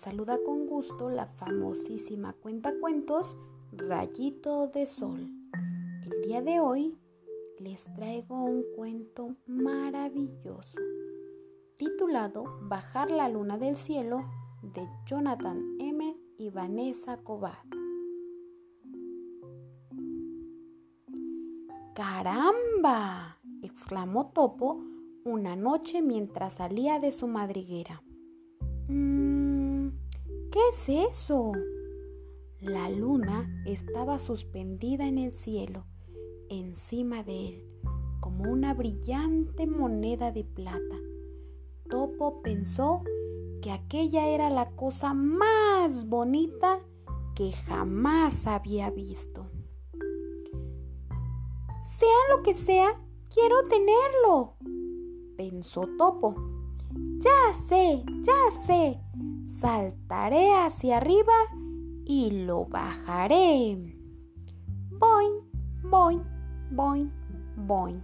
saluda con gusto la famosísima cuentacuentos Rayito de Sol. El día de hoy les traigo un cuento maravilloso titulado Bajar la luna del cielo de Jonathan M. y Vanessa Cobar. ¡Caramba! exclamó Topo una noche mientras salía de su madriguera. Mm, ¿Qué es eso? La luna estaba suspendida en el cielo, encima de él, como una brillante moneda de plata. Topo pensó que aquella era la cosa más bonita que jamás había visto. Sea lo que sea, quiero tenerlo, pensó Topo. Ya sé, ya sé. Saltaré hacia arriba y lo bajaré. Boing, boing, boing, boing.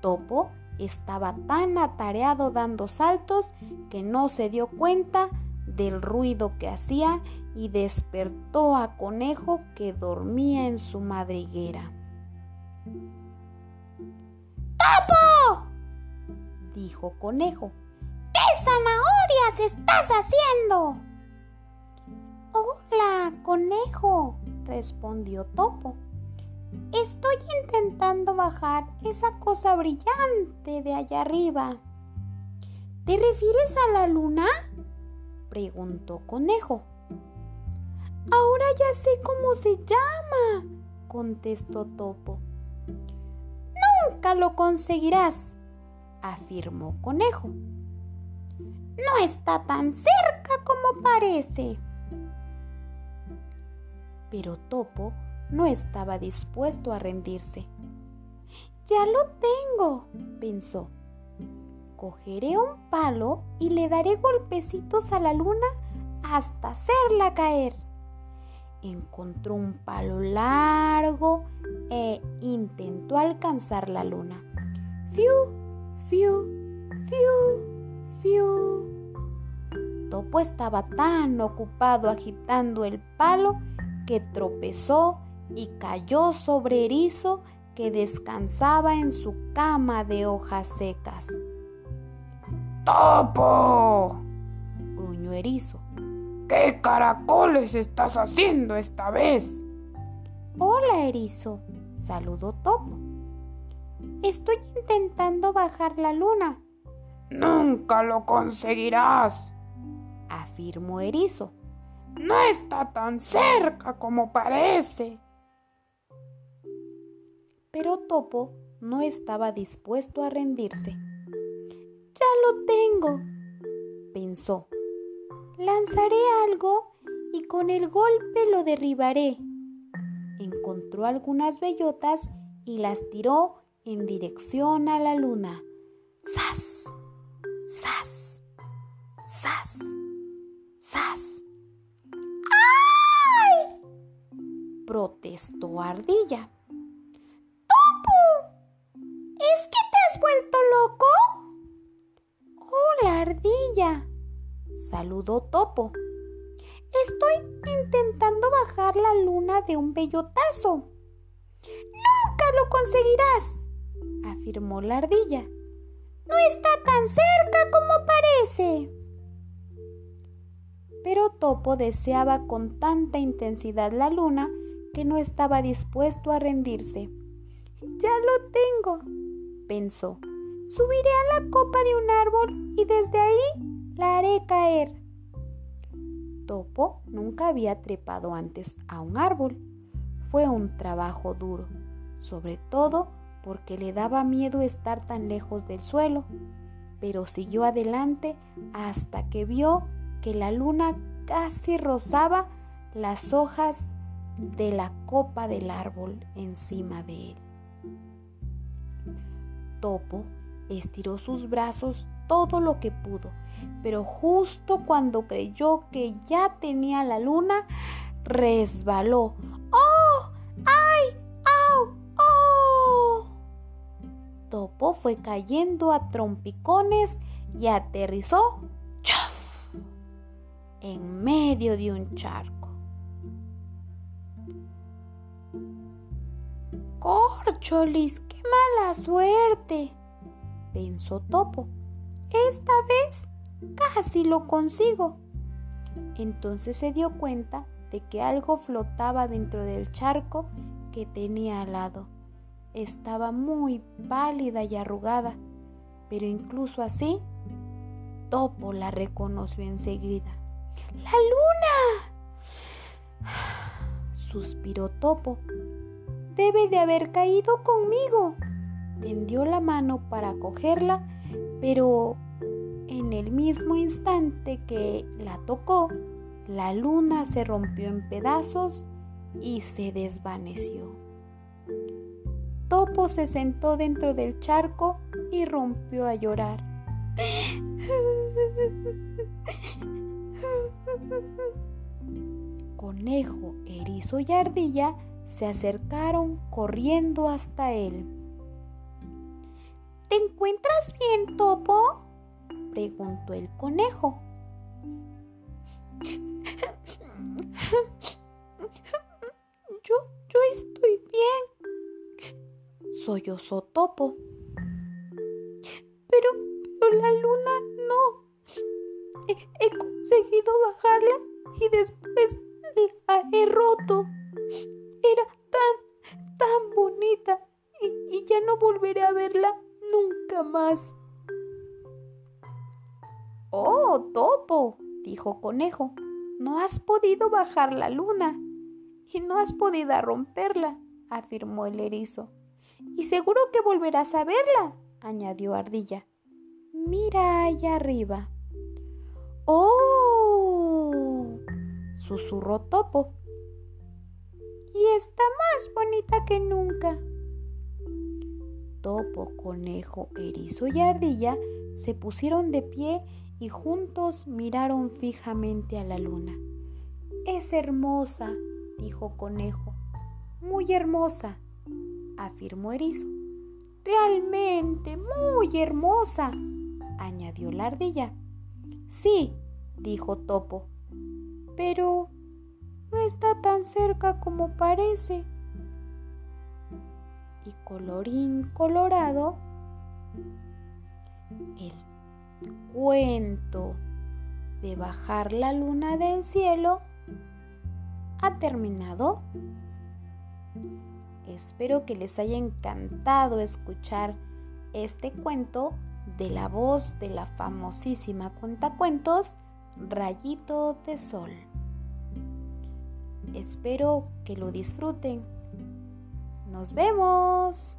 Topo estaba tan atareado dando saltos que no se dio cuenta del ruido que hacía y despertó a Conejo que dormía en su madriguera. ¡Topo! dijo Conejo. ¿Qué estás haciendo? Hola, Conejo, respondió Topo. Estoy intentando bajar esa cosa brillante de allá arriba. ¿Te refieres a la luna? preguntó Conejo. Ahora ya sé cómo se llama, contestó Topo. Nunca lo conseguirás, afirmó Conejo. No está tan cerca como parece. Pero Topo no estaba dispuesto a rendirse. Ya lo tengo, pensó. Cogeré un palo y le daré golpecitos a la luna hasta hacerla caer. Encontró un palo largo e intentó alcanzar la luna. ¡Fiu! Fiu, fiu, fiu. Topo estaba tan ocupado agitando el palo que tropezó y cayó sobre Erizo que descansaba en su cama de hojas secas. ¡Topo! gruñó Erizo. ¿Qué caracoles estás haciendo esta vez? Hola, Erizo, saludó Topo. Estoy intentando bajar la luna. Nunca lo conseguirás, afirmó Erizo. No está tan cerca como parece. Pero Topo no estaba dispuesto a rendirse. Ya lo tengo, pensó. Lanzaré algo y con el golpe lo derribaré. Encontró algunas bellotas y las tiró en dirección a la luna. ¡Sas! ¡Sas! ¡Sas! ¡Ay! protestó Ardilla. ¡Topo! ¿Es que te has vuelto loco? Hola, Ardilla, saludó Topo. Estoy intentando bajar la luna de un bellotazo. Nunca lo conseguirás, afirmó la ardilla. No está tan cerca como parece. Pero Topo deseaba con tanta intensidad la luna que no estaba dispuesto a rendirse. Ya lo tengo, pensó. Subiré a la copa de un árbol y desde ahí la haré caer. Topo nunca había trepado antes a un árbol. Fue un trabajo duro, sobre todo porque le daba miedo estar tan lejos del suelo, pero siguió adelante hasta que vio que la luna casi rozaba las hojas de la copa del árbol encima de él. Topo estiró sus brazos todo lo que pudo, pero justo cuando creyó que ya tenía la luna, resbaló. ¡Oh! ¡Ay! Topo fue cayendo a trompicones y aterrizó en medio de un charco. ¡Corcholis, qué mala suerte! pensó Topo. Esta vez casi lo consigo. Entonces se dio cuenta de que algo flotaba dentro del charco que tenía al lado. Estaba muy pálida y arrugada, pero incluso así, Topo la reconoció enseguida. ¡La luna! suspiró Topo. Debe de haber caído conmigo. Tendió la mano para cogerla, pero en el mismo instante que la tocó, la luna se rompió en pedazos y se desvaneció. Topo se sentó dentro del charco y rompió a llorar. Conejo, erizo y ardilla se acercaron corriendo hasta él. ¿Te encuentras bien, Topo? preguntó el conejo. Yo, yo estoy bien, sollozó Topo. Pero, pero la luna no. Conseguido bajarla y después la he roto. Era tan, tan bonita y, y ya no volveré a verla nunca más. Oh, topo, dijo Conejo, no has podido bajar la luna y no has podido romperla, afirmó el erizo. Y seguro que volverás a verla, añadió Ardilla. Mira allá arriba. ¡Oh! Susurró Topo. Y está más bonita que nunca. Topo, conejo, erizo y ardilla se pusieron de pie y juntos miraron fijamente a la luna. Es hermosa, dijo Conejo. Muy hermosa, afirmó Erizo. Realmente muy hermosa, añadió la ardilla. Sí, dijo Topo, pero no está tan cerca como parece. Y colorín colorado, el cuento de bajar la luna del cielo ha terminado. Espero que les haya encantado escuchar este cuento de la voz de la famosísima cuentacuentos Rayito de Sol. Espero que lo disfruten. Nos vemos.